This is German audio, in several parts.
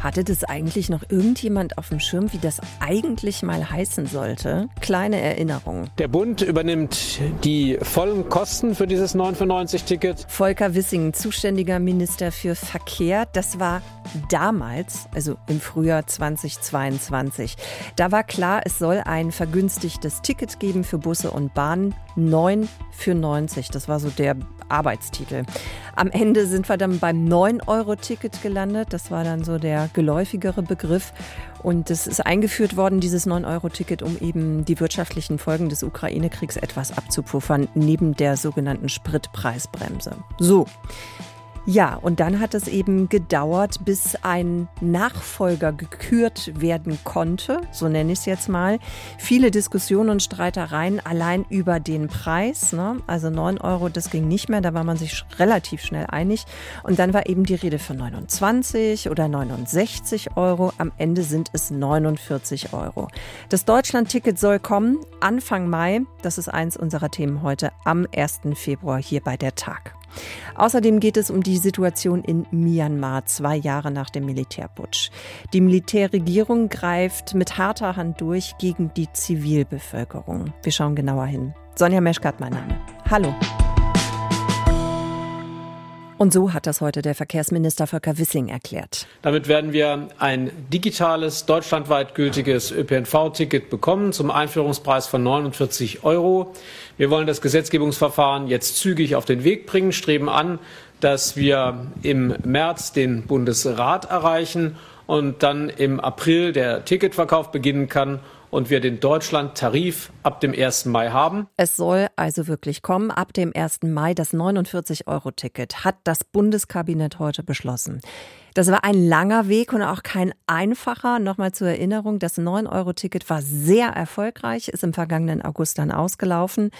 Hatte das eigentlich noch irgendjemand auf dem Schirm, wie das eigentlich mal heißen sollte? Kleine Erinnerung. Der Bund übernimmt die vollen Kosten für dieses 9,95-Ticket. Volker Wissing, zuständiger Minister für Verkehr, das war damals, also im Frühjahr 2022. Da war klar, es soll ein vergünstigtes Ticket geben für Busse und Bahnen. 9 für 90, das war so der Arbeitstitel. Am Ende sind wir dann beim 9-Euro-Ticket gelandet. Das war dann so der geläufigere Begriff. Und es ist eingeführt worden, dieses 9-Euro-Ticket, um eben die wirtschaftlichen Folgen des Ukraine-Kriegs etwas abzupuffern, neben der sogenannten Spritpreisbremse. So. Ja, und dann hat es eben gedauert, bis ein Nachfolger gekürt werden konnte, so nenne ich es jetzt mal. Viele Diskussionen und Streitereien allein über den Preis. Ne? Also 9 Euro, das ging nicht mehr, da war man sich relativ schnell einig. Und dann war eben die Rede von 29 oder 69 Euro. Am Ende sind es 49 Euro. Das Deutschland-Ticket soll kommen Anfang Mai. Das ist eins unserer Themen heute am 1. Februar hier bei der Tag. Außerdem geht es um die Situation in Myanmar, zwei Jahre nach dem Militärputsch. Die Militärregierung greift mit harter Hand durch gegen die Zivilbevölkerung. Wir schauen genauer hin. Sonja Meschkat, mein Name. Hallo. Und so hat das heute der Verkehrsminister Volker Wissing erklärt. Damit werden wir ein digitales, deutschlandweit gültiges ÖPNV-Ticket bekommen zum Einführungspreis von 49 Euro. Wir wollen das Gesetzgebungsverfahren jetzt zügig auf den Weg bringen, streben an, dass wir im März den Bundesrat erreichen und dann im April der Ticketverkauf beginnen kann und wir den Deutschland-Tarif ab dem 1. Mai haben. Es soll also wirklich kommen. Ab dem 1. Mai das 49-Euro-Ticket hat das Bundeskabinett heute beschlossen. Das war ein langer Weg und auch kein einfacher. Nochmal zur Erinnerung, das 9-Euro-Ticket war sehr erfolgreich, ist im vergangenen August dann ausgelaufen.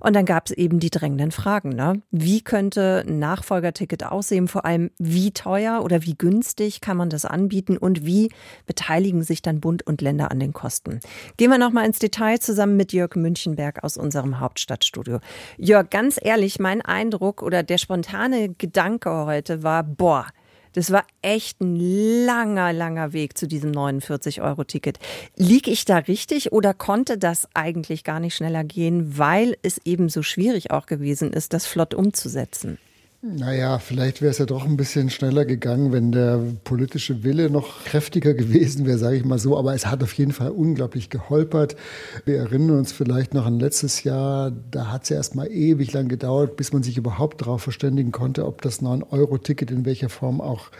Und dann gab es eben die drängenden Fragen. Ne? Wie könnte ein Nachfolgerticket aussehen? Vor allem, wie teuer oder wie günstig kann man das anbieten? Und wie beteiligen sich dann Bund und Länder an den Kosten? Gehen wir nochmal ins Detail zusammen mit Jörg Münchenberg aus unserem Hauptstadtstudio. Jörg, ganz ehrlich, mein Eindruck oder der spontane Gedanke heute war, boah, das war echt ein langer, langer Weg zu diesem 49-Euro-Ticket. Lieg ich da richtig oder konnte das eigentlich gar nicht schneller gehen, weil es eben so schwierig auch gewesen ist, das flott umzusetzen? Naja, vielleicht wäre es ja doch ein bisschen schneller gegangen, wenn der politische Wille noch kräftiger gewesen wäre, sage ich mal so. Aber es hat auf jeden Fall unglaublich geholpert. Wir erinnern uns vielleicht noch an letztes Jahr, da hat es ja erst mal ewig lang gedauert, bis man sich überhaupt darauf verständigen konnte, ob das 9-Euro-Ticket in welcher Form auch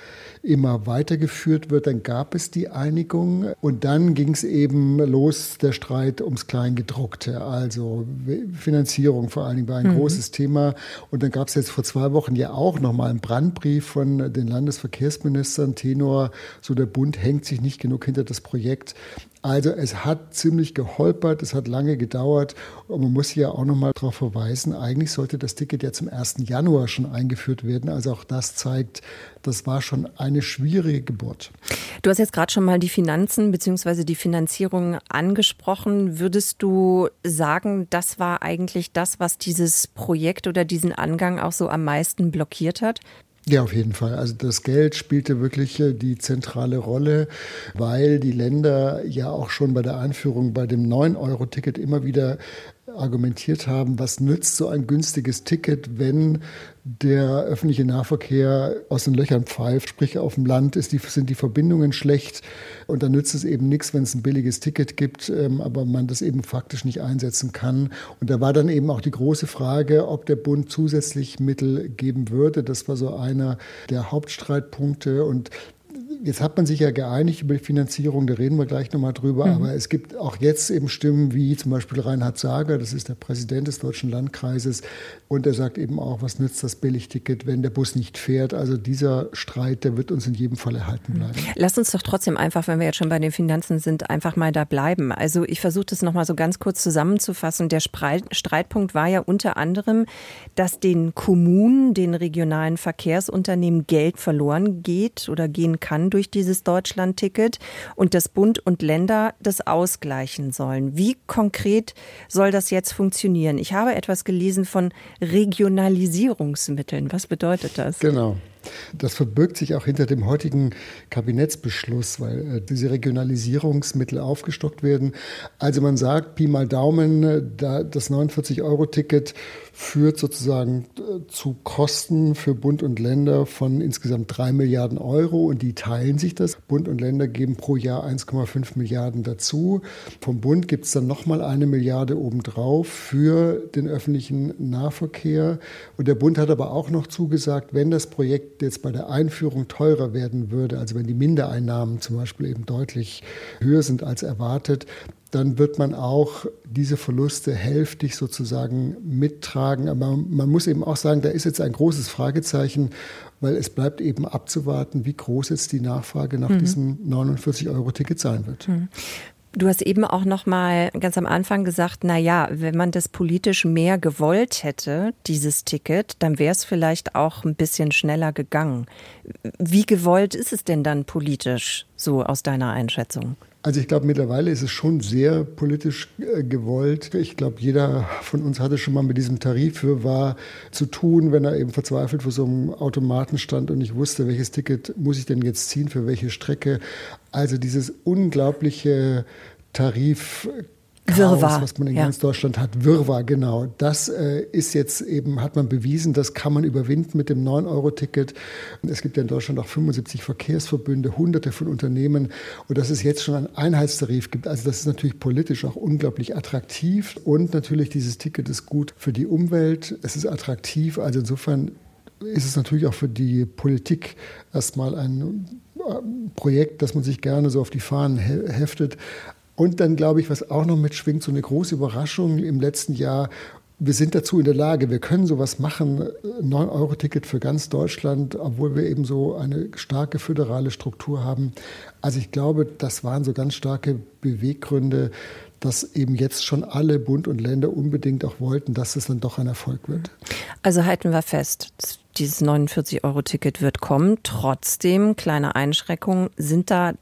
immer weitergeführt wird. Dann gab es die Einigung und dann ging es eben los, der Streit ums Kleingedruckte. Also Finanzierung vor allen Dingen war ein mhm. großes Thema. Und dann gab es jetzt vor zwei Wochen ja auch nochmal einen Brandbrief von den Landesverkehrsministern, Tenor, so der Bund hängt sich nicht genug hinter das Projekt. Also es hat ziemlich geholpert, es hat lange gedauert und man muss hier auch noch mal darauf verweisen, eigentlich sollte das Ticket ja zum 1. Januar schon eingeführt werden. Also auch das zeigt, das war schon eine schwierige Geburt. Du hast jetzt gerade schon mal die Finanzen bzw. die Finanzierung angesprochen. Würdest du sagen, das war eigentlich das, was dieses Projekt oder diesen Angang auch so am meisten blockiert hat? Ja, auf jeden Fall. Also das Geld spielte wirklich äh, die zentrale Rolle, weil die Länder ja auch schon bei der Einführung bei dem 9-Euro-Ticket immer wieder argumentiert haben, was nützt so ein günstiges Ticket, wenn der öffentliche Nahverkehr aus den Löchern pfeift, sprich auf dem Land ist die, sind die Verbindungen schlecht und dann nützt es eben nichts, wenn es ein billiges Ticket gibt, ähm, aber man das eben faktisch nicht einsetzen kann. Und da war dann eben auch die große Frage, ob der Bund zusätzlich Mittel geben würde. Das war so einer der Hauptstreitpunkte und jetzt hat man sich ja geeinigt über die Finanzierung, da reden wir gleich nochmal drüber, mhm. aber es gibt auch jetzt eben Stimmen wie zum Beispiel Reinhard Sager, das ist der Präsident des Deutschen Landkreises, und er sagt eben auch, was nützt das Billigticket, wenn der Bus nicht fährt. Also dieser Streit, der wird uns in jedem Fall erhalten bleiben. Lass uns doch trotzdem einfach, wenn wir jetzt schon bei den Finanzen sind, einfach mal da bleiben. Also ich versuche das nochmal so ganz kurz zusammenzufassen. Der Streitpunkt war ja unter anderem, dass den Kommunen, den regionalen Verkehrsunternehmen Geld verloren geht oder gehen kann durch dieses Deutschland-Ticket und dass Bund und Länder das ausgleichen sollen. Wie konkret soll das jetzt funktionieren? Ich habe etwas gelesen von Regionalisierungsmitteln. Was bedeutet das? Genau. Das verbirgt sich auch hinter dem heutigen Kabinettsbeschluss, weil äh, diese Regionalisierungsmittel aufgestockt werden. Also man sagt, Pi mal Daumen, äh, das 49-Euro-Ticket führt sozusagen äh, zu Kosten für Bund und Länder von insgesamt drei Milliarden Euro und die teilen sich das. Bund und Länder geben pro Jahr 1,5 Milliarden dazu. Vom Bund gibt es dann nochmal eine Milliarde obendrauf für den öffentlichen Nahverkehr. Und der Bund hat aber auch noch zugesagt, wenn das Projekt jetzt bei der Einführung teurer werden würde, also wenn die Mindereinnahmen zum Beispiel eben deutlich höher sind als erwartet, dann wird man auch diese Verluste hälftig sozusagen mittragen. Aber man muss eben auch sagen, da ist jetzt ein großes Fragezeichen, weil es bleibt eben abzuwarten, wie groß jetzt die Nachfrage nach mhm. diesem 49-Euro-Ticket sein wird. Mhm. Du hast eben auch noch mal ganz am Anfang gesagt, na ja, wenn man das politisch mehr gewollt hätte, dieses Ticket, dann wäre es vielleicht auch ein bisschen schneller gegangen. Wie gewollt ist es denn dann politisch, so aus deiner Einschätzung? Also ich glaube, mittlerweile ist es schon sehr politisch äh, gewollt. Ich glaube, jeder von uns hatte schon mal mit diesem Tarif für war zu tun, wenn er eben verzweifelt vor so einem Automaten stand und nicht wusste, welches Ticket muss ich denn jetzt ziehen, für welche Strecke. Also dieses unglaubliche Tarif Wirrwarr. was man in ja. ganz Deutschland hat. Wirrwarr, genau. Das äh, ist jetzt eben, hat man bewiesen, das kann man überwinden mit dem 9-Euro-Ticket. Es gibt ja in Deutschland auch 75 Verkehrsverbünde, hunderte von Unternehmen. Und dass es jetzt schon einen Einheitstarif gibt, also das ist natürlich politisch auch unglaublich attraktiv. Und natürlich dieses Ticket ist gut für die Umwelt. Es ist attraktiv. Also insofern ist es natürlich auch für die Politik erstmal ein äh, Projekt, das man sich gerne so auf die Fahnen heftet. Und dann glaube ich, was auch noch mitschwingt, so eine große Überraschung im letzten Jahr. Wir sind dazu in der Lage, wir können sowas machen, 9-Euro-Ticket für ganz Deutschland, obwohl wir eben so eine starke föderale Struktur haben. Also ich glaube, das waren so ganz starke Beweggründe, dass eben jetzt schon alle Bund und Länder unbedingt auch wollten, dass es dann doch ein Erfolg wird. Also halten wir fest, dieses 49-Euro-Ticket wird kommen. Trotzdem, kleine Einschränkungen, sind da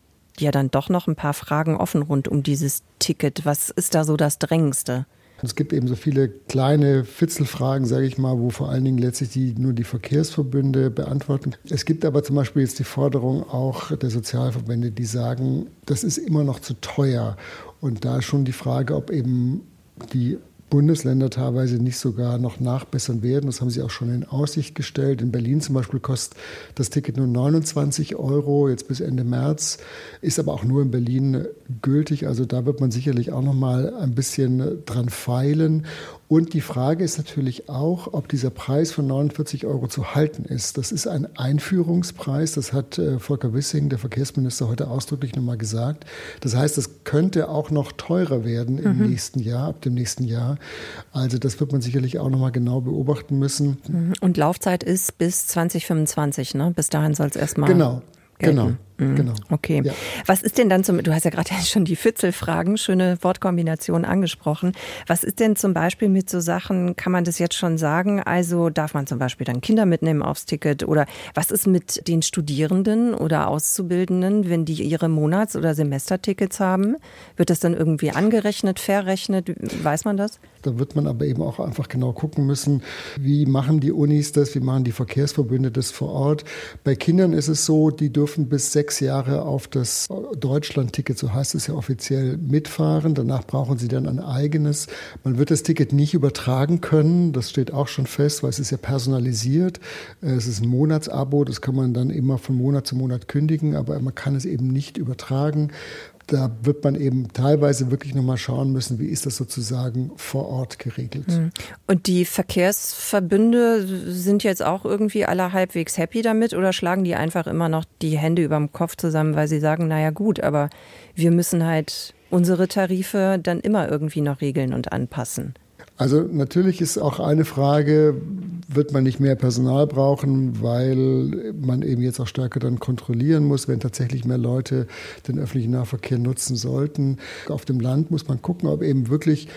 ja dann doch noch ein paar Fragen offen rund um dieses Ticket. Was ist da so das Drängendste? Es gibt eben so viele kleine Fitzelfragen, sage ich mal, wo vor allen Dingen letztlich die, nur die Verkehrsverbünde beantworten. Es gibt aber zum Beispiel jetzt die Forderung auch der Sozialverbände, die sagen, das ist immer noch zu teuer. Und da schon die Frage, ob eben die Bundesländer teilweise nicht sogar noch nachbessern werden. Das haben sie auch schon in Aussicht gestellt. In Berlin zum Beispiel kostet das Ticket nur 29 Euro, jetzt bis Ende März, ist aber auch nur in Berlin gültig. Also da wird man sicherlich auch noch mal ein bisschen dran feilen. Und die Frage ist natürlich auch, ob dieser Preis von 49 Euro zu halten ist. Das ist ein Einführungspreis, das hat äh, Volker Wissing, der Verkehrsminister, heute ausdrücklich nochmal gesagt. Das heißt, es könnte auch noch teurer werden im mhm. nächsten Jahr, ab dem nächsten Jahr. Also das wird man sicherlich auch nochmal genau beobachten müssen. Mhm. Und Laufzeit ist bis 2025, ne? Bis dahin soll es erstmal. Genau, gelten. genau. Mhm. Genau. Okay. Ja. Was ist denn dann zum, du hast ja gerade schon die Fitzelfragen, schöne Wortkombination angesprochen. Was ist denn zum Beispiel mit so Sachen, kann man das jetzt schon sagen? Also darf man zum Beispiel dann Kinder mitnehmen aufs Ticket oder was ist mit den Studierenden oder Auszubildenden, wenn die ihre Monats- oder Semestertickets haben? Wird das dann irgendwie angerechnet, verrechnet? Weiß man das? Da wird man aber eben auch einfach genau gucken müssen, wie machen die Unis das, wie machen die Verkehrsverbünde das vor Ort. Bei Kindern ist es so, die dürfen bis sechs sechs Jahre auf das Deutschland-Ticket, so heißt es ja offiziell, mitfahren. Danach brauchen sie dann ein eigenes. Man wird das Ticket nicht übertragen können. Das steht auch schon fest, weil es ist ja personalisiert. Es ist ein Monatsabo. Das kann man dann immer von Monat zu Monat kündigen, aber man kann es eben nicht übertragen da wird man eben teilweise wirklich nochmal schauen müssen, wie ist das sozusagen vor Ort geregelt. Hm. Und die Verkehrsverbünde sind jetzt auch irgendwie alle halbwegs happy damit oder schlagen die einfach immer noch die Hände über dem Kopf zusammen, weil sie sagen, naja gut, aber wir müssen halt unsere Tarife dann immer irgendwie noch regeln und anpassen. Also natürlich ist auch eine Frage, wird man nicht mehr Personal brauchen, weil man eben jetzt auch stärker dann kontrollieren muss, wenn tatsächlich mehr Leute den öffentlichen Nahverkehr nutzen sollten. Auf dem Land muss man gucken, ob eben wirklich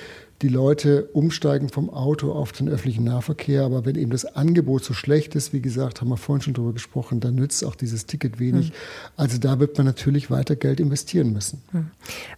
die Leute umsteigen vom Auto auf den öffentlichen Nahverkehr. Aber wenn eben das Angebot so schlecht ist, wie gesagt, haben wir vorhin schon darüber gesprochen, dann nützt auch dieses Ticket wenig. Hm. Also da wird man natürlich weiter Geld investieren müssen. Hm.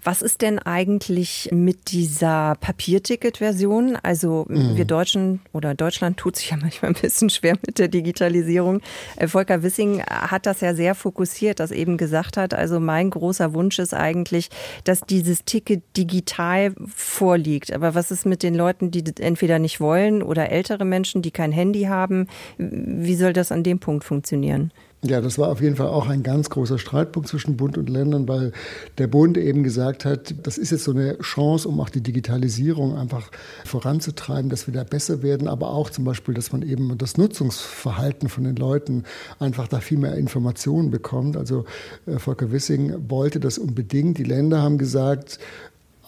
Was ist denn eigentlich mit dieser Papierticket-Version? Also hm. wir Deutschen oder Deutschland tut sich ja manchmal ein bisschen schwer mit der Digitalisierung. Äh, Volker Wissing hat das ja sehr fokussiert, das eben gesagt hat. Also mein großer Wunsch ist eigentlich, dass dieses Ticket digital vorliegt. Aber was ist mit den Leuten, die entweder nicht wollen oder ältere Menschen, die kein Handy haben? Wie soll das an dem Punkt funktionieren? Ja, das war auf jeden Fall auch ein ganz großer Streitpunkt zwischen Bund und Ländern, weil der Bund eben gesagt hat, das ist jetzt so eine Chance, um auch die Digitalisierung einfach voranzutreiben, dass wir da besser werden, aber auch zum Beispiel, dass man eben das Nutzungsverhalten von den Leuten einfach da viel mehr Informationen bekommt. Also äh, Volker Wissing wollte das unbedingt. Die Länder haben gesagt,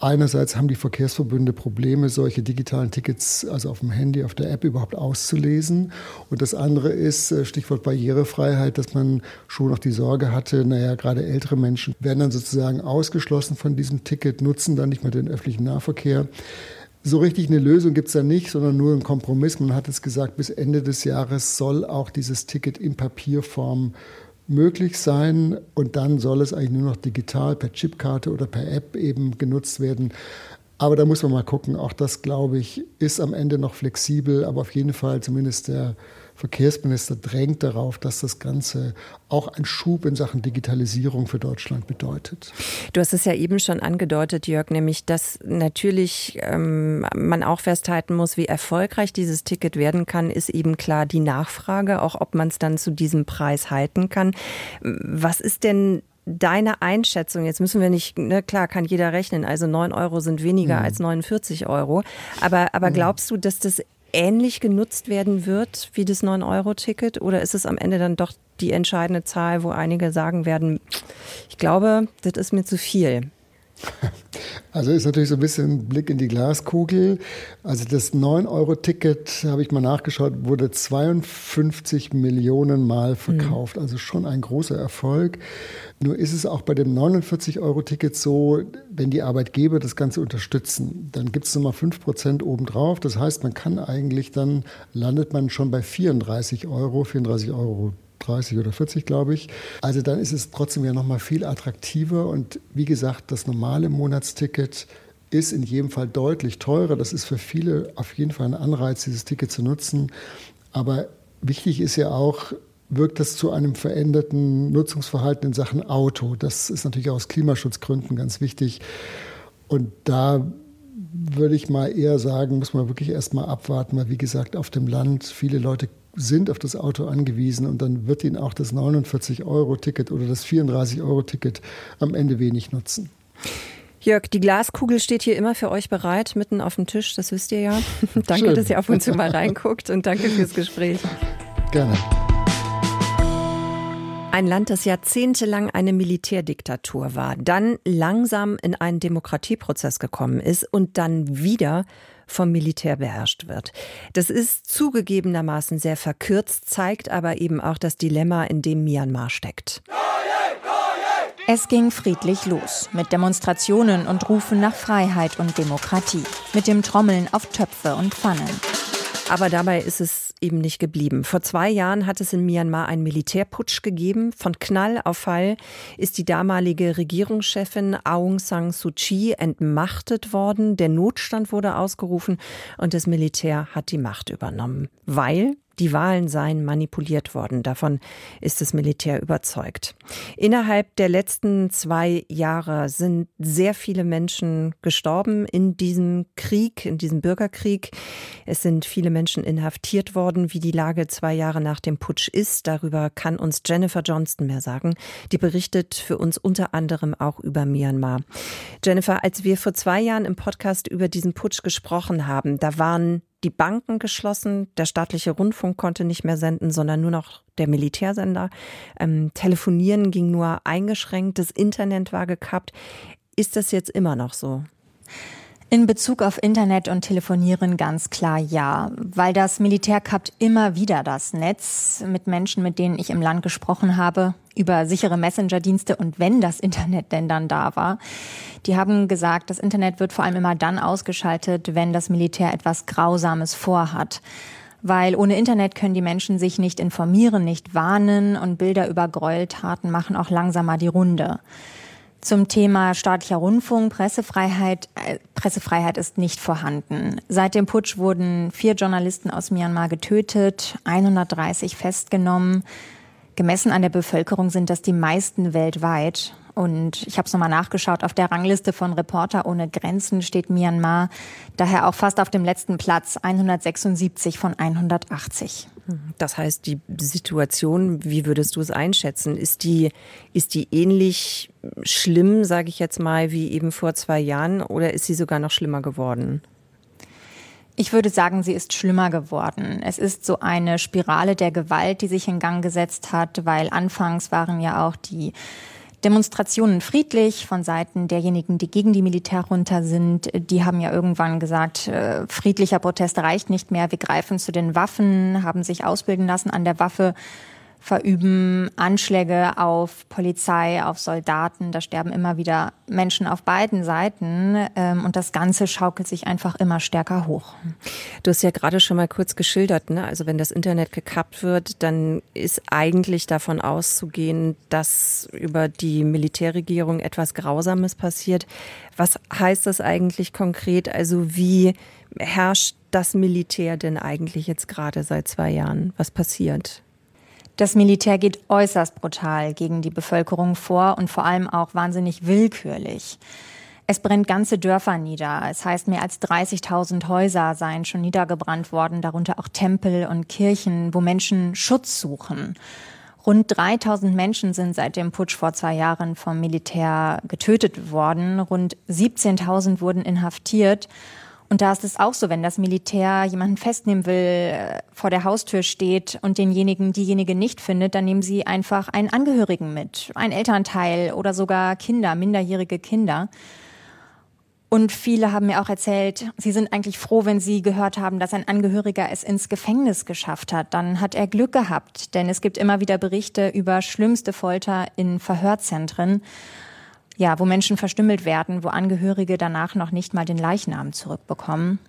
Einerseits haben die Verkehrsverbünde Probleme, solche digitalen Tickets, also auf dem Handy, auf der App überhaupt auszulesen. Und das andere ist, äh, Stichwort Barrierefreiheit, dass man schon noch die Sorge hatte, naja, gerade ältere Menschen werden dann sozusagen ausgeschlossen von diesem Ticket, nutzen dann nicht mehr den öffentlichen Nahverkehr. So richtig eine Lösung gibt es da nicht, sondern nur ein Kompromiss. Man hat es gesagt, bis Ende des Jahres soll auch dieses Ticket in Papierform möglich sein und dann soll es eigentlich nur noch digital per Chipkarte oder per App eben genutzt werden. Aber da muss man mal gucken. Auch das, glaube ich, ist am Ende noch flexibel, aber auf jeden Fall zumindest der Verkehrsminister drängt darauf, dass das Ganze auch ein Schub in Sachen Digitalisierung für Deutschland bedeutet. Du hast es ja eben schon angedeutet, Jörg, nämlich, dass natürlich ähm, man auch festhalten muss, wie erfolgreich dieses Ticket werden kann, ist eben klar die Nachfrage, auch ob man es dann zu diesem Preis halten kann. Was ist denn deine Einschätzung, jetzt müssen wir nicht, ne, klar, kann jeder rechnen, also 9 Euro sind weniger mhm. als 49 Euro, aber, aber mhm. glaubst du, dass das ähnlich genutzt werden wird wie das 9-Euro-Ticket? Oder ist es am Ende dann doch die entscheidende Zahl, wo einige sagen werden, ich glaube, das ist mir zu viel? Also ist natürlich so ein bisschen ein Blick in die Glaskugel. Also das 9-Euro-Ticket, habe ich mal nachgeschaut, wurde 52 Millionen Mal verkauft. Mhm. Also schon ein großer Erfolg. Nur ist es auch bei dem 49-Euro-Ticket so, wenn die Arbeitgeber das Ganze unterstützen, dann gibt es nochmal 5 Prozent obendrauf. Das heißt, man kann eigentlich dann, landet man schon bei 34 Euro, 34 Euro 30 oder 40, glaube ich. Also dann ist es trotzdem ja noch mal viel attraktiver. Und wie gesagt, das normale Monatsticket ist in jedem Fall deutlich teurer. Das ist für viele auf jeden Fall ein Anreiz, dieses Ticket zu nutzen. Aber wichtig ist ja auch, wirkt das zu einem veränderten Nutzungsverhalten in Sachen Auto. Das ist natürlich aus Klimaschutzgründen ganz wichtig. Und da würde ich mal eher sagen, muss man wirklich erst mal abwarten, weil wie gesagt, auf dem Land viele Leute sind auf das Auto angewiesen und dann wird ihnen auch das 49-Euro-Ticket oder das 34-Euro-Ticket am Ende wenig nutzen. Jörg, die Glaskugel steht hier immer für euch bereit, mitten auf dem Tisch, das wisst ihr ja. danke, Schön. dass ihr ab und zu mal reinguckt und danke fürs Gespräch. Gerne. Ein Land, das jahrzehntelang eine Militärdiktatur war, dann langsam in einen Demokratieprozess gekommen ist und dann wieder vom Militär beherrscht wird. Das ist zugegebenermaßen sehr verkürzt, zeigt aber eben auch das Dilemma, in dem Myanmar steckt. Es ging friedlich los mit Demonstrationen und Rufen nach Freiheit und Demokratie, mit dem Trommeln auf Töpfe und Pfannen. Aber dabei ist es eben nicht geblieben. Vor zwei Jahren hat es in Myanmar einen Militärputsch gegeben. Von Knall auf Fall ist die damalige Regierungschefin Aung San Suu Kyi entmachtet worden. Der Notstand wurde ausgerufen und das Militär hat die Macht übernommen, weil die Wahlen seien manipuliert worden. Davon ist das Militär überzeugt. Innerhalb der letzten zwei Jahre sind sehr viele Menschen gestorben in diesem Krieg, in diesem Bürgerkrieg. Es sind viele Menschen inhaftiert worden. Wie die Lage zwei Jahre nach dem Putsch ist, darüber kann uns Jennifer Johnston mehr sagen. Die berichtet für uns unter anderem auch über Myanmar. Jennifer, als wir vor zwei Jahren im Podcast über diesen Putsch gesprochen haben, da waren die Banken geschlossen, der staatliche Rundfunk konnte nicht mehr senden, sondern nur noch der Militärsender. Ähm, Telefonieren ging nur eingeschränkt, das Internet war gekappt. Ist das jetzt immer noch so? In Bezug auf Internet und Telefonieren ganz klar ja, weil das Militär kappt immer wieder das Netz mit Menschen, mit denen ich im Land gesprochen habe. über sichere Messenger-Dienste und wenn das Internet denn dann da war. Die haben gesagt, das Internet wird vor allem immer dann ausgeschaltet, wenn das Militär etwas Grausames vorhat. Weil ohne Internet können die Menschen sich nicht informieren, nicht warnen und Bilder über Gräueltaten machen auch langsamer die Runde. Zum Thema staatlicher Rundfunk, Pressefreiheit. Äh, Pressefreiheit ist nicht vorhanden. Seit dem Putsch wurden vier Journalisten aus Myanmar getötet, 130 festgenommen. Gemessen an der Bevölkerung sind das die meisten weltweit. Und ich habe es nochmal nachgeschaut, auf der Rangliste von Reporter ohne Grenzen steht Myanmar daher auch fast auf dem letzten Platz, 176 von 180. Das heißt, die Situation, wie würdest du es einschätzen? Ist die, ist die ähnlich schlimm, sage ich jetzt mal, wie eben vor zwei Jahren oder ist sie sogar noch schlimmer geworden? Ich würde sagen, sie ist schlimmer geworden. Es ist so eine Spirale der Gewalt, die sich in Gang gesetzt hat, weil anfangs waren ja auch die Demonstrationen friedlich von Seiten derjenigen, die gegen die Militärjunta sind. Die haben ja irgendwann gesagt, äh, friedlicher Protest reicht nicht mehr. Wir greifen zu den Waffen, haben sich ausbilden lassen an der Waffe verüben Anschläge auf Polizei, auf Soldaten. Da sterben immer wieder Menschen auf beiden Seiten. Ähm, und das Ganze schaukelt sich einfach immer stärker hoch. Du hast ja gerade schon mal kurz geschildert, ne? also wenn das Internet gekappt wird, dann ist eigentlich davon auszugehen, dass über die Militärregierung etwas Grausames passiert. Was heißt das eigentlich konkret? Also wie herrscht das Militär denn eigentlich jetzt gerade seit zwei Jahren? Was passiert? Das Militär geht äußerst brutal gegen die Bevölkerung vor und vor allem auch wahnsinnig willkürlich. Es brennt ganze Dörfer nieder. Es heißt, mehr als 30.000 Häuser seien schon niedergebrannt worden, darunter auch Tempel und Kirchen, wo Menschen Schutz suchen. Rund 3000 Menschen sind seit dem Putsch vor zwei Jahren vom Militär getötet worden. Rund 17.000 wurden inhaftiert. Und da ist es auch so, wenn das Militär jemanden festnehmen will, äh, vor der Haustür steht und denjenigen, diejenige nicht findet, dann nehmen sie einfach einen Angehörigen mit, einen Elternteil oder sogar Kinder, minderjährige Kinder. Und viele haben mir auch erzählt, sie sind eigentlich froh, wenn sie gehört haben, dass ein Angehöriger es ins Gefängnis geschafft hat. Dann hat er Glück gehabt, denn es gibt immer wieder Berichte über schlimmste Folter in Verhörzentren ja, wo Menschen verstümmelt werden, wo Angehörige danach noch nicht mal den Leichnam zurückbekommen.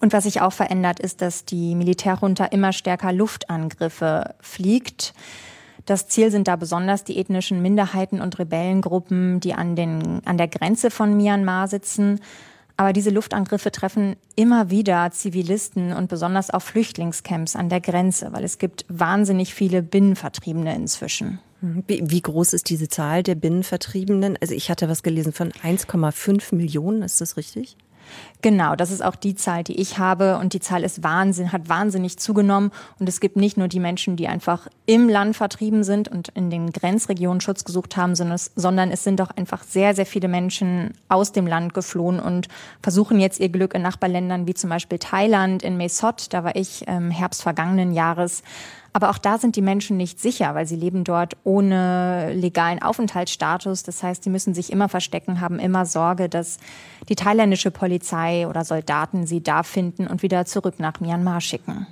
Und was sich auch verändert, ist, dass die Militärjunta immer stärker Luftangriffe fliegt. Das Ziel sind da besonders die ethnischen Minderheiten und Rebellengruppen, die an, den, an der Grenze von Myanmar sitzen. Aber diese Luftangriffe treffen immer wieder Zivilisten und besonders auch Flüchtlingscamps an der Grenze, weil es gibt wahnsinnig viele Binnenvertriebene inzwischen. Wie, groß ist diese Zahl der Binnenvertriebenen? Also ich hatte was gelesen von 1,5 Millionen, ist das richtig? Genau, das ist auch die Zahl, die ich habe. Und die Zahl ist Wahnsinn, hat wahnsinnig zugenommen. Und es gibt nicht nur die Menschen, die einfach im Land vertrieben sind und in den Grenzregionen Schutz gesucht haben, sondern es sind auch einfach sehr, sehr viele Menschen aus dem Land geflohen und versuchen jetzt ihr Glück in Nachbarländern wie zum Beispiel Thailand, in Mae Sot. Da war ich im Herbst vergangenen Jahres aber auch da sind die Menschen nicht sicher, weil sie leben dort ohne legalen Aufenthaltsstatus. Das heißt, sie müssen sich immer verstecken, haben immer Sorge, dass die thailändische Polizei oder Soldaten sie da finden und wieder zurück nach Myanmar schicken.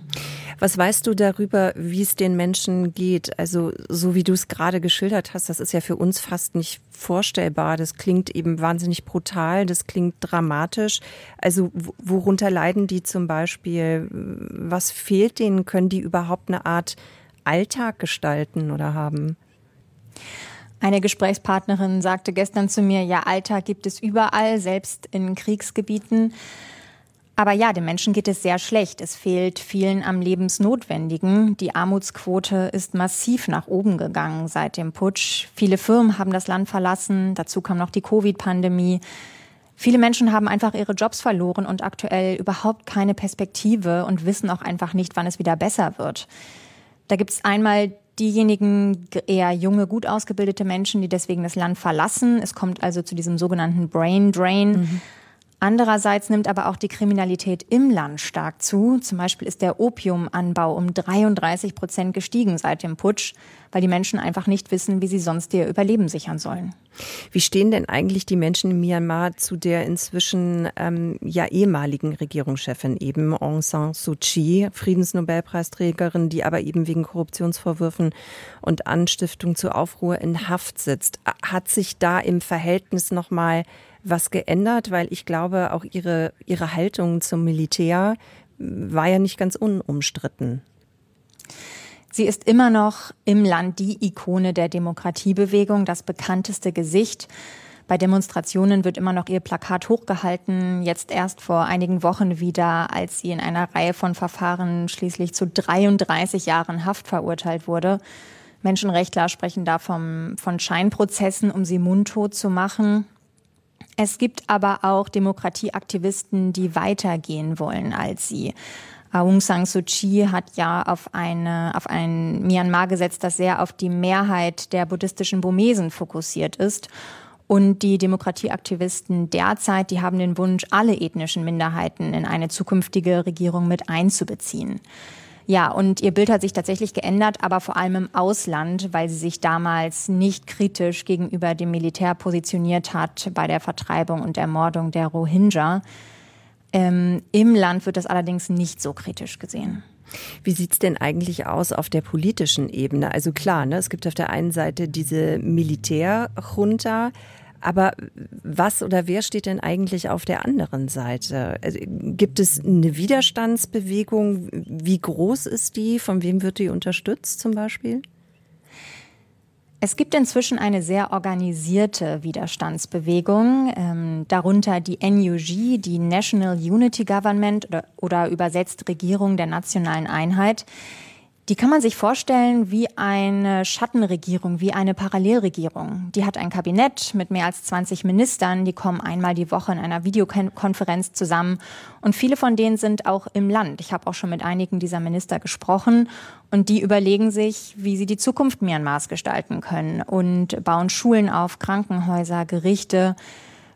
Was weißt du darüber, wie es den Menschen geht? Also so wie du es gerade geschildert hast, das ist ja für uns fast nicht vorstellbar. Das klingt eben wahnsinnig brutal, das klingt dramatisch. Also worunter leiden die zum Beispiel? Was fehlt denen? Können die überhaupt eine Art Alltag gestalten oder haben? Eine Gesprächspartnerin sagte gestern zu mir, ja, Alltag gibt es überall, selbst in Kriegsgebieten. Aber ja, den Menschen geht es sehr schlecht. Es fehlt vielen am Lebensnotwendigen. Die Armutsquote ist massiv nach oben gegangen seit dem Putsch. Viele Firmen haben das Land verlassen. Dazu kam noch die Covid-Pandemie. Viele Menschen haben einfach ihre Jobs verloren und aktuell überhaupt keine Perspektive und wissen auch einfach nicht, wann es wieder besser wird. Da gibt es einmal diejenigen eher junge, gut ausgebildete Menschen, die deswegen das Land verlassen. Es kommt also zu diesem sogenannten Brain Drain. Mhm. Andererseits nimmt aber auch die Kriminalität im Land stark zu. Zum Beispiel ist der Opiumanbau um 33 Prozent gestiegen seit dem Putsch, weil die Menschen einfach nicht wissen, wie sie sonst ihr Überleben sichern sollen. Wie stehen denn eigentlich die Menschen in Myanmar zu der inzwischen ähm, ja ehemaligen Regierungschefin eben Aung San Suu Kyi, Friedensnobelpreisträgerin, die aber eben wegen Korruptionsvorwürfen und Anstiftung zu Aufruhr in Haft sitzt? Hat sich da im Verhältnis noch mal was geändert, weil ich glaube, auch ihre, ihre Haltung zum Militär war ja nicht ganz unumstritten. Sie ist immer noch im Land die Ikone der Demokratiebewegung, das bekannteste Gesicht. Bei Demonstrationen wird immer noch ihr Plakat hochgehalten, jetzt erst vor einigen Wochen wieder, als sie in einer Reihe von Verfahren schließlich zu 33 Jahren Haft verurteilt wurde. Menschenrechtler sprechen da vom, von Scheinprozessen, um sie mundtot zu machen. Es gibt aber auch Demokratieaktivisten, die weitergehen wollen als sie. Aung San Suu Kyi hat ja auf, eine, auf ein Myanmar gesetzt, das sehr auf die Mehrheit der buddhistischen Burmesen fokussiert ist. Und die Demokratieaktivisten derzeit, die haben den Wunsch, alle ethnischen Minderheiten in eine zukünftige Regierung mit einzubeziehen. Ja, und ihr Bild hat sich tatsächlich geändert, aber vor allem im Ausland, weil sie sich damals nicht kritisch gegenüber dem Militär positioniert hat bei der Vertreibung und Ermordung der Rohingya. Ähm, Im Land wird das allerdings nicht so kritisch gesehen. Wie sieht's denn eigentlich aus auf der politischen Ebene? Also klar, ne, es gibt auf der einen Seite diese Militärjunta, aber was oder wer steht denn eigentlich auf der anderen Seite? Also, gibt es eine Widerstandsbewegung? Wie groß ist die? Von wem wird die unterstützt zum Beispiel? Es gibt inzwischen eine sehr organisierte Widerstandsbewegung, ähm, darunter die NUG, die National Unity Government oder, oder übersetzt Regierung der nationalen Einheit. Die kann man sich vorstellen wie eine Schattenregierung, wie eine Parallelregierung. Die hat ein Kabinett mit mehr als 20 Ministern, die kommen einmal die Woche in einer Videokonferenz zusammen und viele von denen sind auch im Land. Ich habe auch schon mit einigen dieser Minister gesprochen und die überlegen sich, wie sie die Zukunft Myanmars gestalten können und bauen Schulen auf, Krankenhäuser, Gerichte,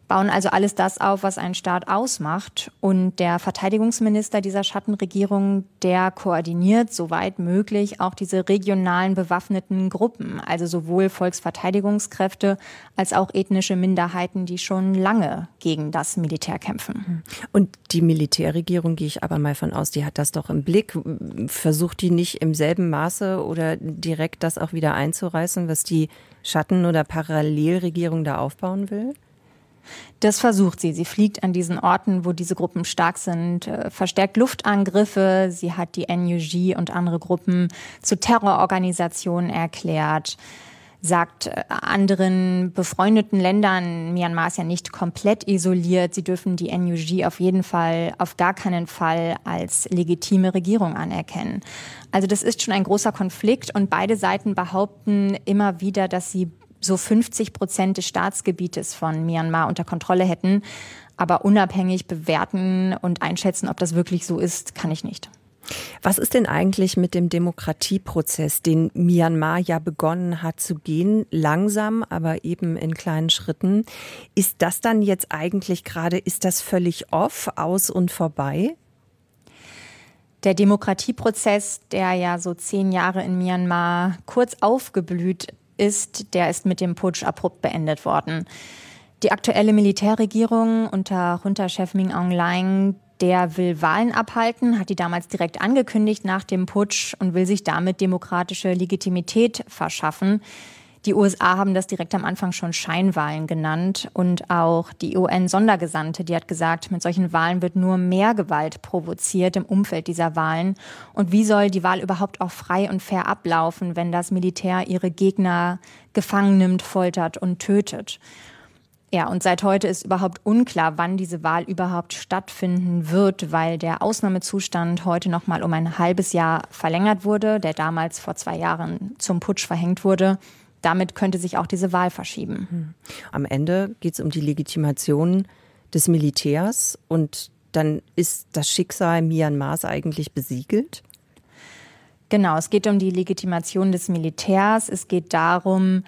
bauen also alles das auf, was einen Staat ausmacht. Und der Verteidigungsminister dieser Schattenregierung, der koordiniert soweit möglich auch diese regionalen bewaffneten Gruppen, also sowohl Volksverteidigungskräfte als auch ethnische Minderheiten, die schon lange gegen das Militär kämpfen. Und die Militärregierung, gehe ich aber mal von aus, die hat das doch im Blick. Versucht die nicht im selben Maße oder direkt das auch wieder einzureißen, was die Schatten- oder Parallelregierung da aufbauen will? Das versucht sie. Sie fliegt an diesen Orten, wo diese Gruppen stark sind, äh, verstärkt Luftangriffe. Sie hat die NUG und andere Gruppen zu Terrororganisationen erklärt sagt äh, anderen befreundeten Ländern, Myanmar ist ja nicht komplett isoliert, sie dürfen die NUG auf jeden Fall, auf gar keinen Fall als legitime Regierung anerkennen. Also das ist schon ein großer Konflikt und beide Seiten behaupten immer wieder, dass sie so 50 Prozent des Staatsgebietes von Myanmar unter Kontrolle hätten. Aber unabhängig bewerten und einschätzen, ob das wirklich so ist, kann ich nicht. Was ist denn eigentlich mit dem Demokratieprozess, den Myanmar ja begonnen hat zu gehen, langsam, aber eben in kleinen Schritten? Ist das dann jetzt eigentlich gerade, ist das völlig off, aus und vorbei? Der Demokratieprozess, der ja so zehn Jahre in Myanmar kurz aufgeblüht ist, der ist mit dem Putsch abrupt beendet worden. Die aktuelle Militärregierung unter Junta-Chef Min Aung Hlaing, der will Wahlen abhalten, hat die damals direkt angekündigt nach dem Putsch und will sich damit demokratische Legitimität verschaffen. Die USA haben das direkt am Anfang schon Scheinwahlen genannt und auch die UN-Sondergesandte, die hat gesagt, mit solchen Wahlen wird nur mehr Gewalt provoziert im Umfeld dieser Wahlen. Und wie soll die Wahl überhaupt auch frei und fair ablaufen, wenn das Militär ihre Gegner gefangen nimmt, foltert und tötet? Ja, und seit heute ist überhaupt unklar, wann diese Wahl überhaupt stattfinden wird, weil der Ausnahmezustand heute noch mal um ein halbes Jahr verlängert wurde, der damals vor zwei Jahren zum Putsch verhängt wurde damit könnte sich auch diese Wahl verschieben. Hm. Am Ende geht es um die Legitimation des Militärs und dann ist das Schicksal Myanmars eigentlich besiegelt? Genau, es geht um die Legitimation des Militärs. Es geht darum,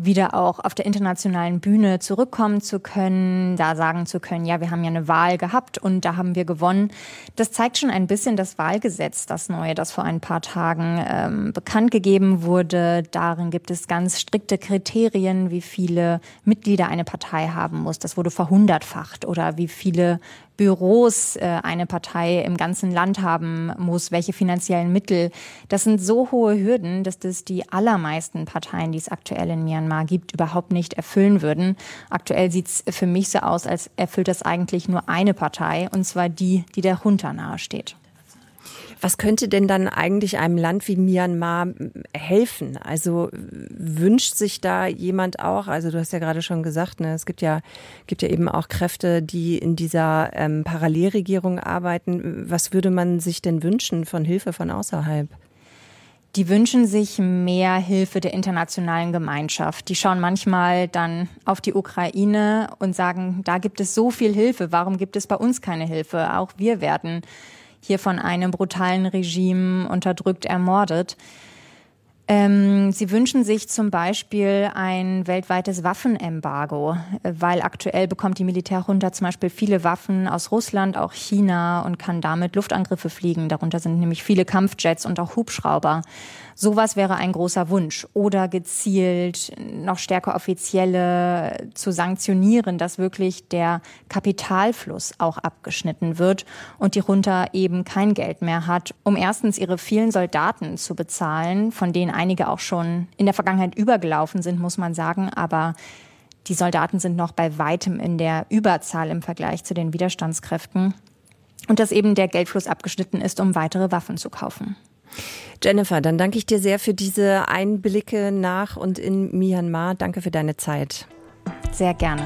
wieder auch auf der internationalen Bühne zurückkommen zu können, da sagen zu können, ja, wir haben ja eine Wahl gehabt und da haben wir gewonnen. Das zeigt schon ein bisschen das Wahlgesetz, das neue, das vor ein paar Tagen ähm, bekannt gegeben wurde. Darin gibt es ganz strikte Kriterien, wie viele Mitglieder eine Partei haben muss. Das wurde verhundertfacht oder wie viele Büros äh, eine Partei im ganzen Land haben muss, welche finanziellen Mittel. Das sind so hohe Hürden, dass das die allermeisten Parteien, die es aktuell in Myanmar gibt, überhaupt nicht erfüllen würden. Aktuell sieht es für mich so aus, als erfüllt das eigentlich nur eine Partei, und zwar die, die der Junta nahesteht. Was könnte denn dann eigentlich einem Land wie Myanmar helfen? Also wünscht sich da jemand auch, also du hast ja gerade schon gesagt, ne, es gibt ja, gibt ja eben auch Kräfte, die in dieser ähm, Parallelregierung arbeiten. Was würde man sich denn wünschen von Hilfe von außerhalb? Die wünschen sich mehr Hilfe der internationalen Gemeinschaft. Die schauen manchmal dann auf die Ukraine und sagen, da gibt es so viel Hilfe, warum gibt es bei uns keine Hilfe? Auch wir werden hier von einem brutalen Regime unterdrückt, ermordet. Ähm, sie wünschen sich zum Beispiel ein weltweites Waffenembargo, weil aktuell bekommt die Militärjunta zum Beispiel viele Waffen aus Russland, auch China und kann damit Luftangriffe fliegen. Darunter sind nämlich viele Kampfjets und auch Hubschrauber. Sowas wäre ein großer Wunsch. Oder gezielt noch stärker offizielle zu sanktionieren, dass wirklich der Kapitalfluss auch abgeschnitten wird und die Junta eben kein Geld mehr hat, um erstens ihre vielen Soldaten zu bezahlen, von denen einige auch schon in der Vergangenheit übergelaufen sind, muss man sagen, aber die Soldaten sind noch bei weitem in der Überzahl im Vergleich zu den Widerstandskräften. Und dass eben der Geldfluss abgeschnitten ist, um weitere Waffen zu kaufen. Jennifer, dann danke ich dir sehr für diese Einblicke nach und in Myanmar. Danke für deine Zeit. Sehr gerne.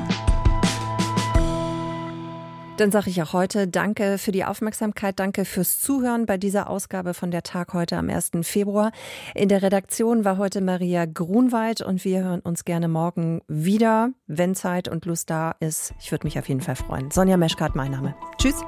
Dann sage ich auch heute Danke für die Aufmerksamkeit, danke fürs Zuhören bei dieser Ausgabe von der Tag heute am 1. Februar. In der Redaktion war heute Maria Grunwald und wir hören uns gerne morgen wieder, wenn Zeit und Lust da ist. Ich würde mich auf jeden Fall freuen. Sonja Meschkat, mein Name. Tschüss.